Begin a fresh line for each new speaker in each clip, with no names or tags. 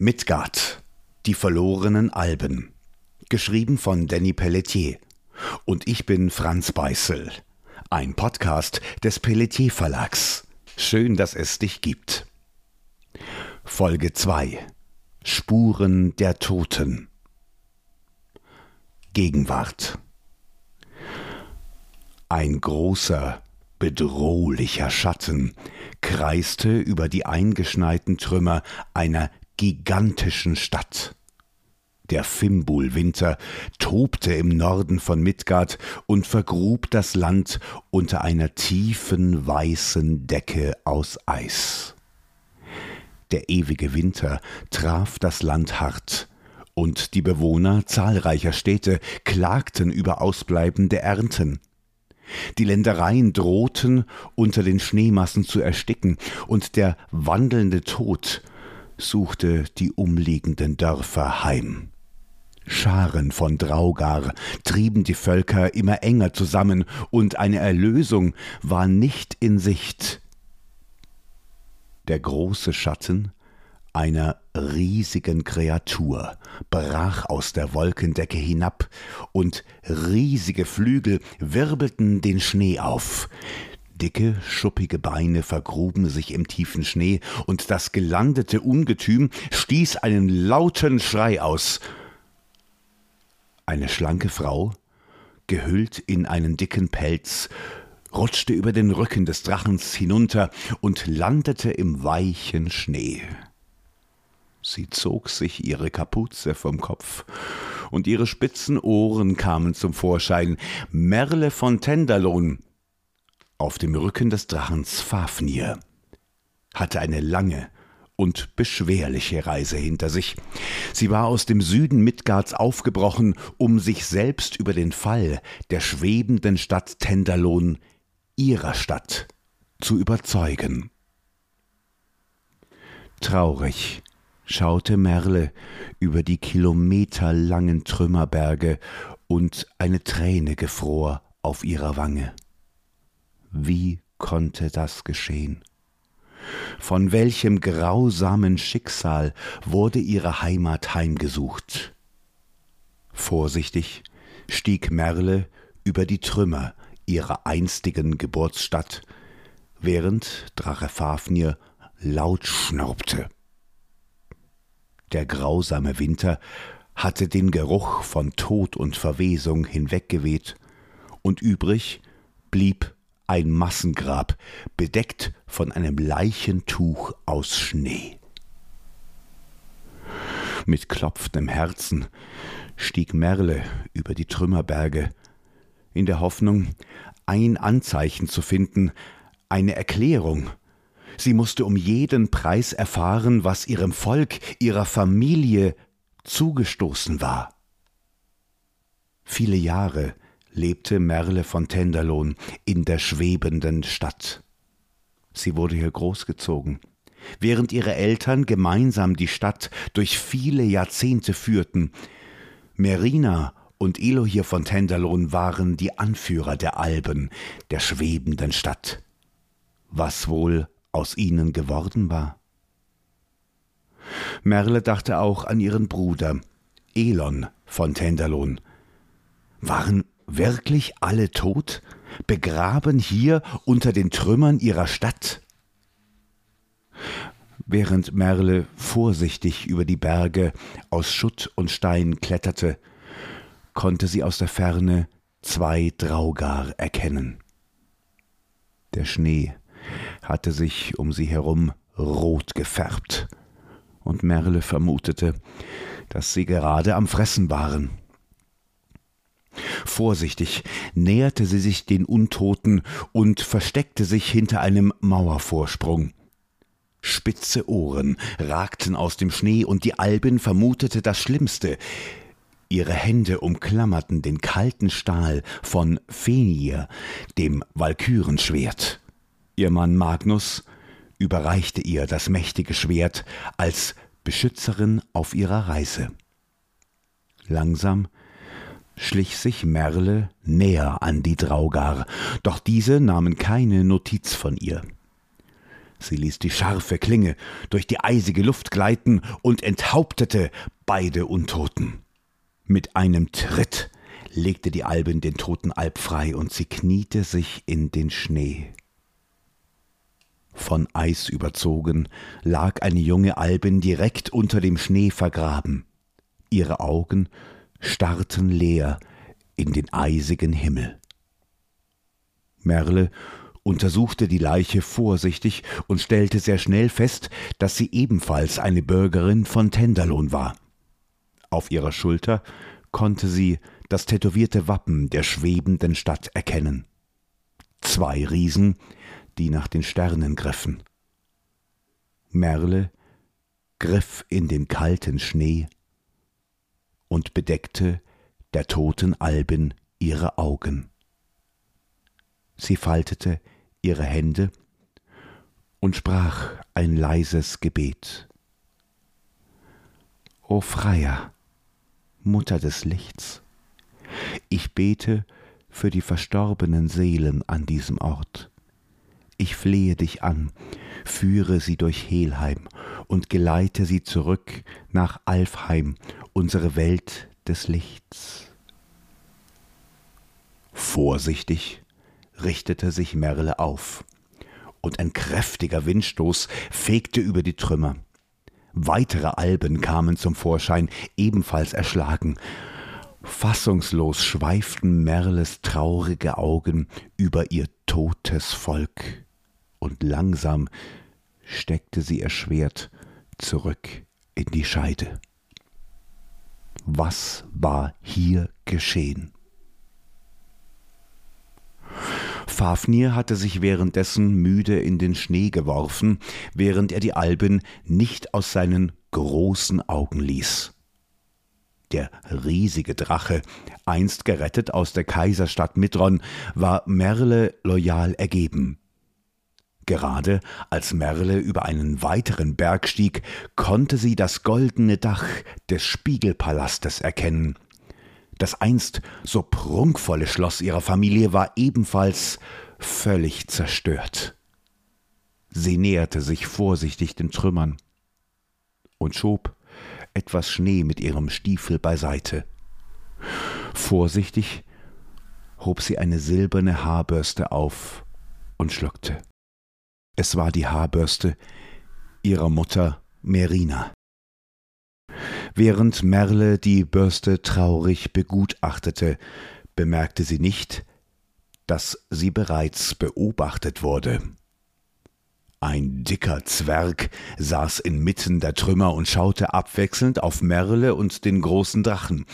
Midgard, die verlorenen Alben. Geschrieben von Danny Pelletier. Und ich bin Franz Beißel. Ein Podcast des Pelletier Verlags. Schön, dass es dich gibt. Folge 2. Spuren der Toten. Gegenwart. Ein großer, bedrohlicher Schatten kreiste über die eingeschneiten Trümmer einer gigantischen Stadt. Der Fimbulwinter tobte im Norden von Midgard und vergrub das Land unter einer tiefen weißen Decke aus Eis. Der ewige Winter traf das Land hart, und die Bewohner zahlreicher Städte klagten über ausbleibende Ernten. Die Ländereien drohten unter den Schneemassen zu ersticken, und der wandelnde Tod suchte die umliegenden Dörfer heim. Scharen von Draugar trieben die Völker immer enger zusammen, und eine Erlösung war nicht in Sicht. Der große Schatten einer riesigen Kreatur brach aus der Wolkendecke hinab, und riesige Flügel wirbelten den Schnee auf. Dicke, schuppige Beine vergruben sich im tiefen Schnee, und das gelandete Ungetüm stieß einen lauten Schrei aus. Eine schlanke Frau, gehüllt in einen dicken Pelz, rutschte über den Rücken des Drachens hinunter und landete im weichen Schnee. Sie zog sich ihre Kapuze vom Kopf, und ihre spitzen Ohren kamen zum Vorschein. Merle von Tenderlohn auf dem Rücken des Drachens Fafnir, hatte eine lange und beschwerliche Reise hinter sich. Sie war aus dem Süden Midgards aufgebrochen, um sich selbst über den Fall der schwebenden Stadt Tenderlohn, ihrer Stadt, zu überzeugen. Traurig schaute Merle über die kilometerlangen Trümmerberge, und eine Träne gefror auf ihrer Wange. Wie konnte das geschehen? Von welchem grausamen Schicksal wurde ihre Heimat heimgesucht? Vorsichtig stieg Merle über die Trümmer ihrer einstigen Geburtsstadt, während Drache Fafnir laut schnaubte. Der grausame Winter hatte den Geruch von Tod und Verwesung hinweggeweht, und übrig blieb ein Massengrab, bedeckt von einem Leichentuch aus Schnee. Mit klopfendem Herzen stieg Merle über die Trümmerberge, in der Hoffnung, ein Anzeichen zu finden, eine Erklärung. Sie musste um jeden Preis erfahren, was ihrem Volk, ihrer Familie zugestoßen war. Viele Jahre lebte Merle von Tenderlohn in der schwebenden Stadt. Sie wurde hier großgezogen. Während ihre Eltern gemeinsam die Stadt durch viele Jahrzehnte führten, Merina und Elohir von Tenderlohn waren die Anführer der Alben, der schwebenden Stadt. Was wohl aus ihnen geworden war? Merle dachte auch an ihren Bruder, Elon von Tenderlohn. Waren wirklich alle tot, begraben hier unter den Trümmern ihrer Stadt? Während Merle vorsichtig über die Berge aus Schutt und Stein kletterte, konnte sie aus der Ferne zwei Draugar erkennen. Der Schnee hatte sich um sie herum rot gefärbt, und Merle vermutete, dass sie gerade am Fressen waren. Vorsichtig näherte sie sich den Untoten und versteckte sich hinter einem Mauervorsprung. Spitze Ohren ragten aus dem Schnee, und die Albin vermutete das Schlimmste. Ihre Hände umklammerten den kalten Stahl von Fenir, dem Walkürenschwert. Ihr Mann Magnus überreichte ihr das mächtige Schwert als Beschützerin auf ihrer Reise. Langsam schlich sich Merle näher an die Draugar, doch diese nahmen keine Notiz von ihr. Sie ließ die scharfe Klinge durch die eisige Luft gleiten und enthauptete beide Untoten. Mit einem Tritt legte die Albin den toten Alp frei und sie kniete sich in den Schnee. Von Eis überzogen lag eine junge Albin direkt unter dem Schnee vergraben. Ihre Augen starrten leer in den eisigen Himmel. Merle untersuchte die Leiche vorsichtig und stellte sehr schnell fest, dass sie ebenfalls eine Bürgerin von Tenderlohn war. Auf ihrer Schulter konnte sie das tätowierte Wappen der schwebenden Stadt erkennen. Zwei Riesen, die nach den Sternen griffen. Merle griff in den kalten Schnee und bedeckte der toten Alben ihre Augen. Sie faltete ihre Hände und sprach ein leises Gebet. O Freier, Mutter des Lichts, ich bete für die verstorbenen Seelen an diesem Ort. Ich flehe dich an, führe sie durch Helheim und geleite sie zurück nach Alfheim, unsere Welt des Lichts. Vorsichtig richtete sich Merle auf, und ein kräftiger Windstoß fegte über die Trümmer. Weitere Alben kamen zum Vorschein, ebenfalls erschlagen. Fassungslos schweiften Merles traurige Augen über ihr totes Volk, und langsam steckte sie ihr Schwert zurück in die Scheide. Was war hier geschehen? Fafnir hatte sich währenddessen müde in den Schnee geworfen, während er die Alben nicht aus seinen großen Augen ließ. Der riesige Drache, einst gerettet aus der Kaiserstadt Midron, war Merle loyal ergeben. Gerade als Merle über einen weiteren Berg stieg, konnte sie das goldene Dach des Spiegelpalastes erkennen, das einst so prunkvolle Schloss ihrer Familie war ebenfalls völlig zerstört. Sie näherte sich vorsichtig den Trümmern und schob etwas Schnee mit ihrem Stiefel beiseite. Vorsichtig hob sie eine silberne Haarbürste auf und schluckte. Es war die Haarbürste ihrer Mutter Merina. Während Merle die Bürste traurig begutachtete, bemerkte sie nicht, dass sie bereits beobachtet wurde. Ein dicker Zwerg saß inmitten der Trümmer und schaute abwechselnd auf Merle und den großen Drachen.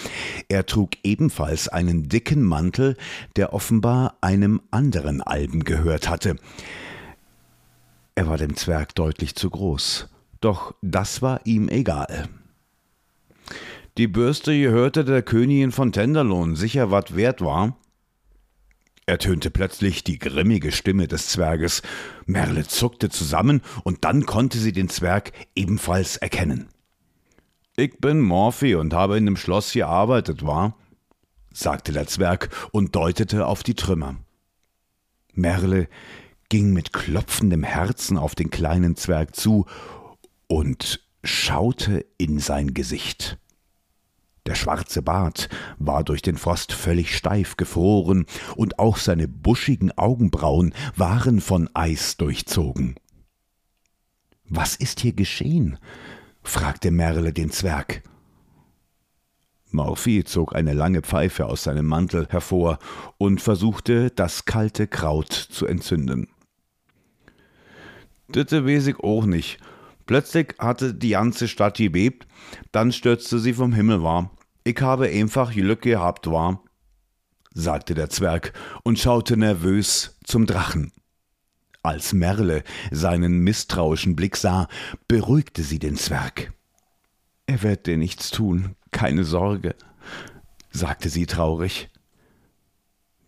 Er trug ebenfalls einen dicken Mantel, der offenbar einem anderen Alben gehört hatte. Er war dem Zwerg deutlich zu groß, doch das war ihm egal. Die Bürste gehörte der Königin von Tenderlohn, sicher wat wert war. ertönte plötzlich die grimmige Stimme des Zwerges. Merle zuckte zusammen, und dann konnte sie den Zwerg ebenfalls erkennen. Ich bin Morphy und habe in dem Schloss gearbeitet, war? sagte der Zwerg und deutete auf die Trümmer. Merle ging mit klopfendem Herzen auf den kleinen Zwerg zu und schaute in sein Gesicht. Der schwarze Bart war durch den Frost völlig steif gefroren, und auch seine buschigen Augenbrauen waren von Eis durchzogen. Was ist hier geschehen? fragte Merle den Zwerg. Morphy zog eine lange Pfeife aus seinem Mantel hervor und versuchte, das kalte Kraut zu entzünden. Ditte weiß ich auch nicht, Plötzlich hatte die ganze Stadt gebebt, dann stürzte sie vom Himmel war. Ich habe einfach Glück gehabt, war, sagte der Zwerg und schaute nervös zum Drachen. Als Merle seinen misstrauischen Blick sah, beruhigte sie den Zwerg. Er wird dir nichts tun, keine Sorge, sagte sie traurig.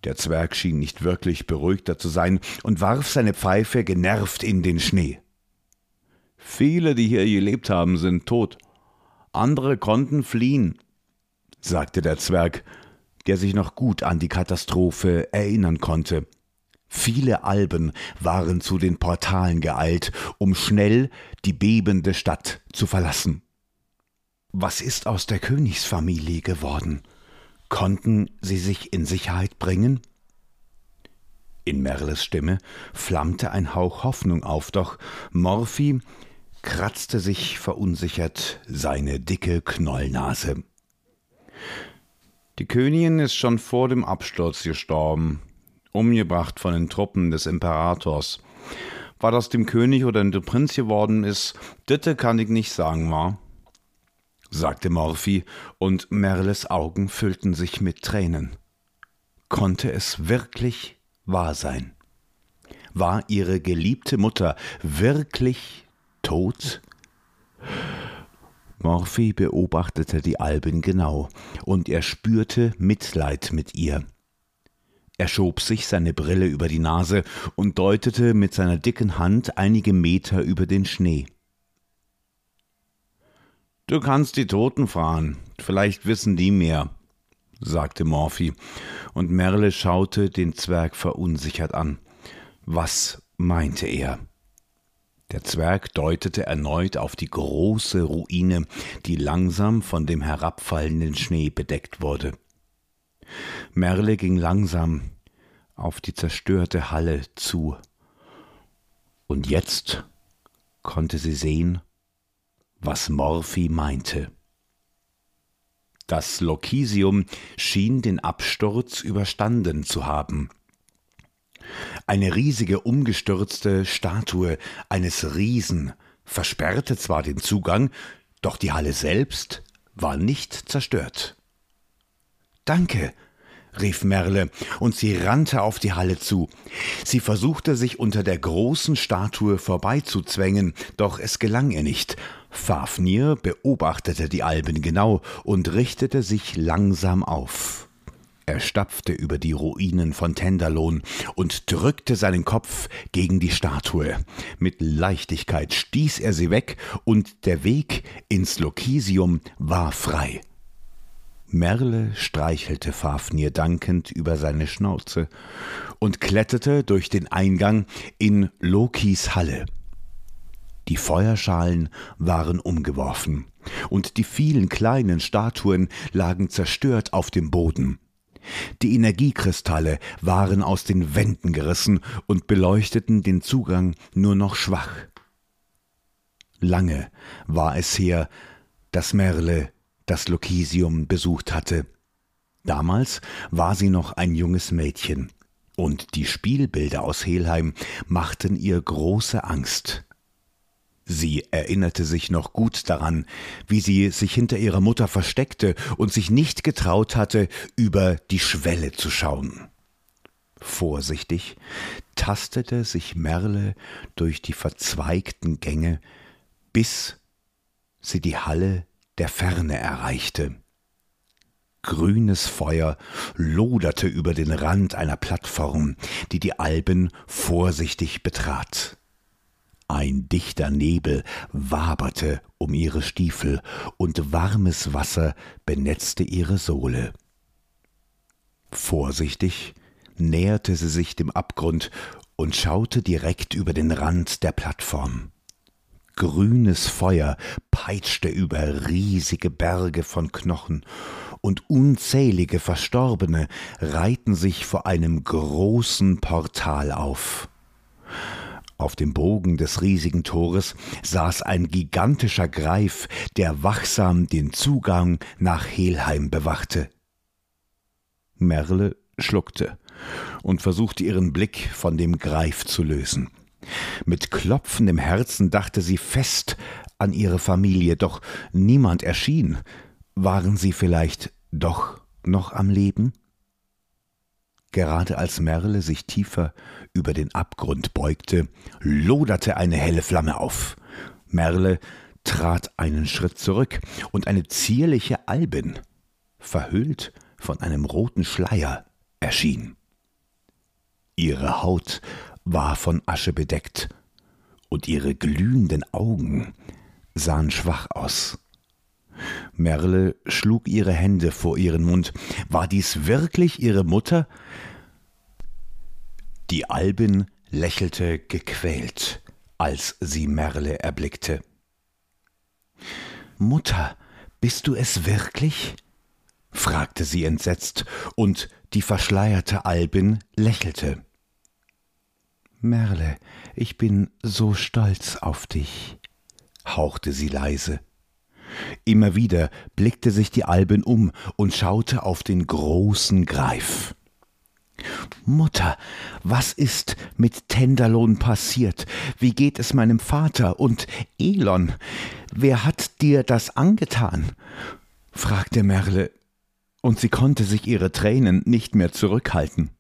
Der Zwerg schien nicht wirklich beruhigter zu sein und warf seine Pfeife genervt in den Schnee. Viele, die hier gelebt haben, sind tot. Andere konnten fliehen, sagte der Zwerg, der sich noch gut an die Katastrophe erinnern konnte. Viele Alben waren zu den Portalen geeilt, um schnell die bebende Stadt zu verlassen. Was ist aus der Königsfamilie geworden? Konnten sie sich in Sicherheit bringen? In Merles Stimme flammte ein Hauch Hoffnung auf, doch Morphy kratzte sich verunsichert seine dicke Knollnase. Die Königin ist schon vor dem Absturz gestorben, umgebracht von den Truppen des Imperators. Was aus dem König oder dem Prinz geworden ist, ditte kann ich nicht sagen, war, sagte Morphy, und Merles Augen füllten sich mit Tränen. Konnte es wirklich wahr sein? War ihre geliebte Mutter wirklich tot? Morphy beobachtete die Alben genau, und er spürte Mitleid mit ihr. Er schob sich seine Brille über die Nase und deutete mit seiner dicken Hand einige Meter über den Schnee. Du kannst die Toten fragen, vielleicht wissen die mehr, sagte Morphy, und Merle schaute den Zwerg verunsichert an. Was meinte er? Der Zwerg deutete erneut auf die große Ruine, die langsam von dem herabfallenden Schnee bedeckt wurde. Merle ging langsam auf die zerstörte Halle zu. Und jetzt konnte sie sehen, was Morphy meinte. Das Lokisium schien den Absturz überstanden zu haben. Eine riesige umgestürzte Statue eines Riesen versperrte zwar den Zugang, doch die Halle selbst war nicht zerstört. Danke, rief Merle, und sie rannte auf die Halle zu. Sie versuchte sich unter der großen Statue vorbeizuzwängen, doch es gelang ihr nicht. Fafnir beobachtete die Alben genau und richtete sich langsam auf. Er stapfte über die Ruinen von Tenderlohn und drückte seinen Kopf gegen die Statue. Mit Leichtigkeit stieß er sie weg, und der Weg ins Lokisium war frei. Merle streichelte Fafnir dankend über seine Schnauze und kletterte durch den Eingang in Lokis Halle. Die Feuerschalen waren umgeworfen, und die vielen kleinen Statuen lagen zerstört auf dem Boden. Die Energiekristalle waren aus den Wänden gerissen und beleuchteten den Zugang nur noch schwach. Lange war es her, dass Merle das Lokisium besucht hatte. Damals war sie noch ein junges Mädchen, und die Spielbilder aus Helheim machten ihr große Angst. Sie erinnerte sich noch gut daran, wie sie sich hinter ihrer Mutter versteckte und sich nicht getraut hatte, über die Schwelle zu schauen. Vorsichtig tastete sich Merle durch die verzweigten Gänge, bis sie die Halle der Ferne erreichte. Grünes Feuer loderte über den Rand einer Plattform, die die Alben vorsichtig betrat. Ein dichter Nebel waberte um ihre Stiefel, und warmes Wasser benetzte ihre Sohle. Vorsichtig näherte sie sich dem Abgrund und schaute direkt über den Rand der Plattform. Grünes Feuer peitschte über riesige Berge von Knochen, und unzählige Verstorbene reihten sich vor einem großen Portal auf. Auf dem Bogen des riesigen Tores saß ein gigantischer Greif, der wachsam den Zugang nach Helheim bewachte. Merle schluckte und versuchte ihren Blick von dem Greif zu lösen. Mit klopfendem Herzen dachte sie fest an ihre Familie, doch niemand erschien. Waren sie vielleicht doch noch am Leben? Gerade als Merle sich tiefer über den Abgrund beugte, loderte eine helle Flamme auf. Merle trat einen Schritt zurück, und eine zierliche Albin, verhüllt von einem roten Schleier, erschien. Ihre Haut war von Asche bedeckt, und ihre glühenden Augen sahen schwach aus. Merle schlug ihre Hände vor ihren Mund. War dies wirklich ihre Mutter? Die Albin lächelte gequält, als sie Merle erblickte. Mutter, bist du es wirklich? fragte sie entsetzt, und die verschleierte Albin lächelte. Merle, ich bin so stolz auf dich, hauchte sie leise. Immer wieder blickte sich die Albin um und schaute auf den großen Greif. Mutter, was ist mit Tenderlohn passiert? Wie geht es meinem Vater und Elon? Wer hat dir das angetan? fragte Merle, und sie konnte sich ihre Tränen nicht mehr zurückhalten.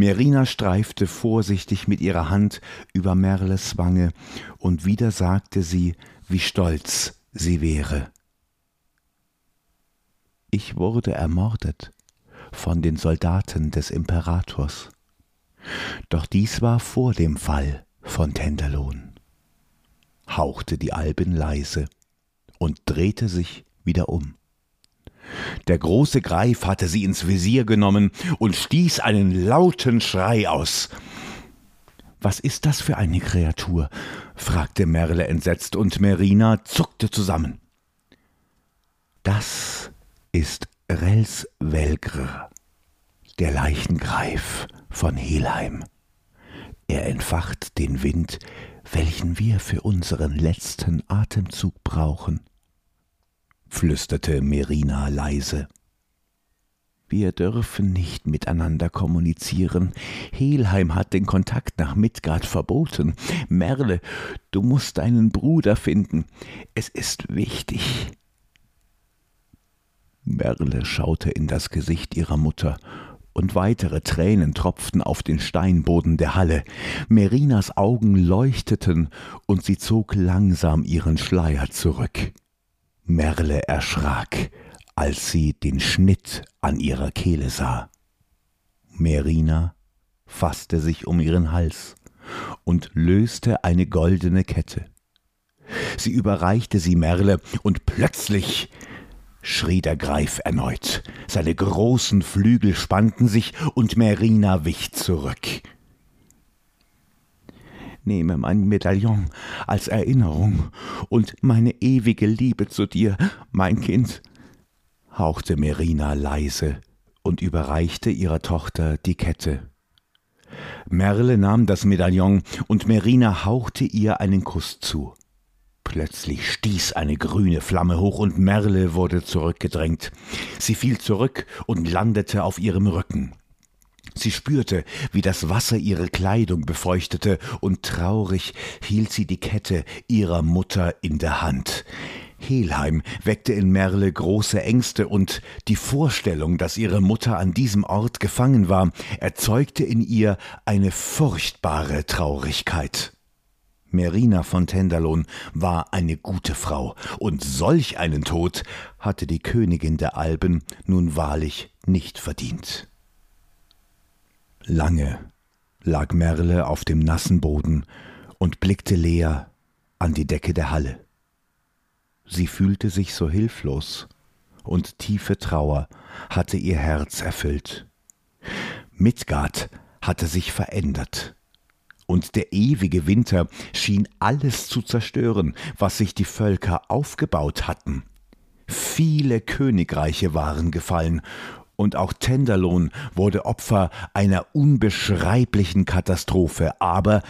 Merina streifte vorsichtig mit ihrer Hand über Merles Wange, und wieder sagte sie, wie stolz sie wäre. Ich wurde ermordet von den Soldaten des Imperators. Doch dies war vor dem Fall von Tenderlohn, hauchte die Albin leise und drehte sich wieder um. Der große Greif hatte sie ins Visier genommen und stieß einen lauten Schrei aus. Was ist das für eine Kreatur? fragte Merle entsetzt, und Merina zuckte zusammen. Das ist Relsvelgr, der Leichengreif von Helheim. Er entfacht den Wind, welchen wir für unseren letzten Atemzug brauchen flüsterte Merina leise. Wir dürfen nicht miteinander kommunizieren. Helheim hat den Kontakt nach Midgard verboten. Merle, du musst deinen Bruder finden. Es ist wichtig. Merle schaute in das Gesicht ihrer Mutter, und weitere Tränen tropften auf den Steinboden der Halle. Merinas Augen leuchteten, und sie zog langsam ihren Schleier zurück. Merle erschrak, als sie den Schnitt an ihrer Kehle sah. Merina fasste sich um ihren Hals und löste eine goldene Kette. Sie überreichte sie Merle, und plötzlich schrie der Greif erneut. Seine großen Flügel spannten sich, und Merina wich zurück nehme mein Medaillon als Erinnerung und meine ewige Liebe zu dir, mein Kind, hauchte Merina leise und überreichte ihrer Tochter die Kette. Merle nahm das Medaillon und Merina hauchte ihr einen Kuss zu. Plötzlich stieß eine grüne Flamme hoch und Merle wurde zurückgedrängt. Sie fiel zurück und landete auf ihrem Rücken. Sie spürte, wie das Wasser ihre Kleidung befeuchtete, und traurig hielt sie die Kette ihrer Mutter in der Hand. Helheim weckte in Merle große Ängste, und die Vorstellung, dass ihre Mutter an diesem Ort gefangen war, erzeugte in ihr eine furchtbare Traurigkeit. Merina von Tenderlohn war eine gute Frau, und solch einen Tod hatte die Königin der Alben nun wahrlich nicht verdient. Lange lag Merle auf dem nassen Boden und blickte leer an die Decke der Halle. Sie fühlte sich so hilflos, und tiefe Trauer hatte ihr Herz erfüllt. Midgard hatte sich verändert, und der ewige Winter schien alles zu zerstören, was sich die Völker aufgebaut hatten. Viele Königreiche waren gefallen, und auch Tenderlohn wurde Opfer einer unbeschreiblichen Katastrophe. Aber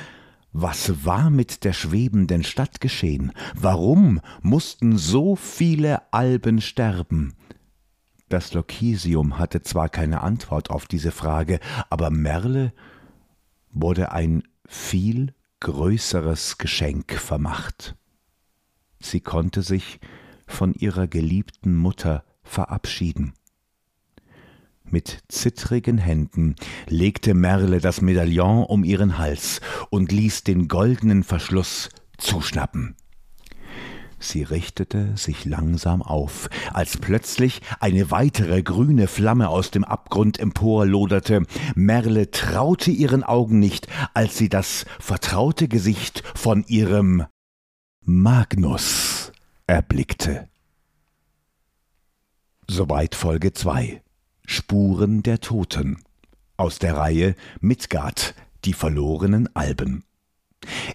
was war mit der schwebenden Stadt geschehen? Warum mussten so viele Alben sterben? Das Lokisium hatte zwar keine Antwort auf diese Frage, aber Merle wurde ein viel größeres Geschenk vermacht. Sie konnte sich von ihrer geliebten Mutter verabschieden. Mit zittrigen Händen legte Merle das Medaillon um ihren Hals und ließ den goldenen Verschluss zuschnappen. Sie richtete sich langsam auf, als plötzlich eine weitere grüne Flamme aus dem Abgrund emporloderte. Merle traute ihren Augen nicht, als sie das vertraute Gesicht von ihrem Magnus erblickte. Soweit Folge 2. Spuren der Toten aus der Reihe Midgard, Die verlorenen Alben.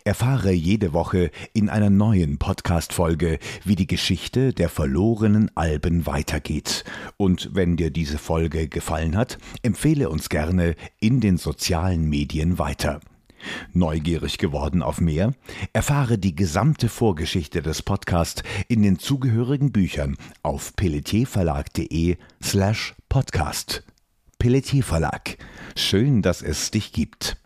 Erfahre jede Woche in einer neuen Podcast-Folge, wie die Geschichte der verlorenen Alben weitergeht. Und wenn dir diese Folge gefallen hat, empfehle uns gerne in den sozialen Medien weiter. Neugierig geworden auf mehr? Erfahre die gesamte Vorgeschichte des Podcasts in den zugehörigen Büchern auf pelletierverlag.de slash podcast. Pelletier Verlag. Schön, dass es dich gibt.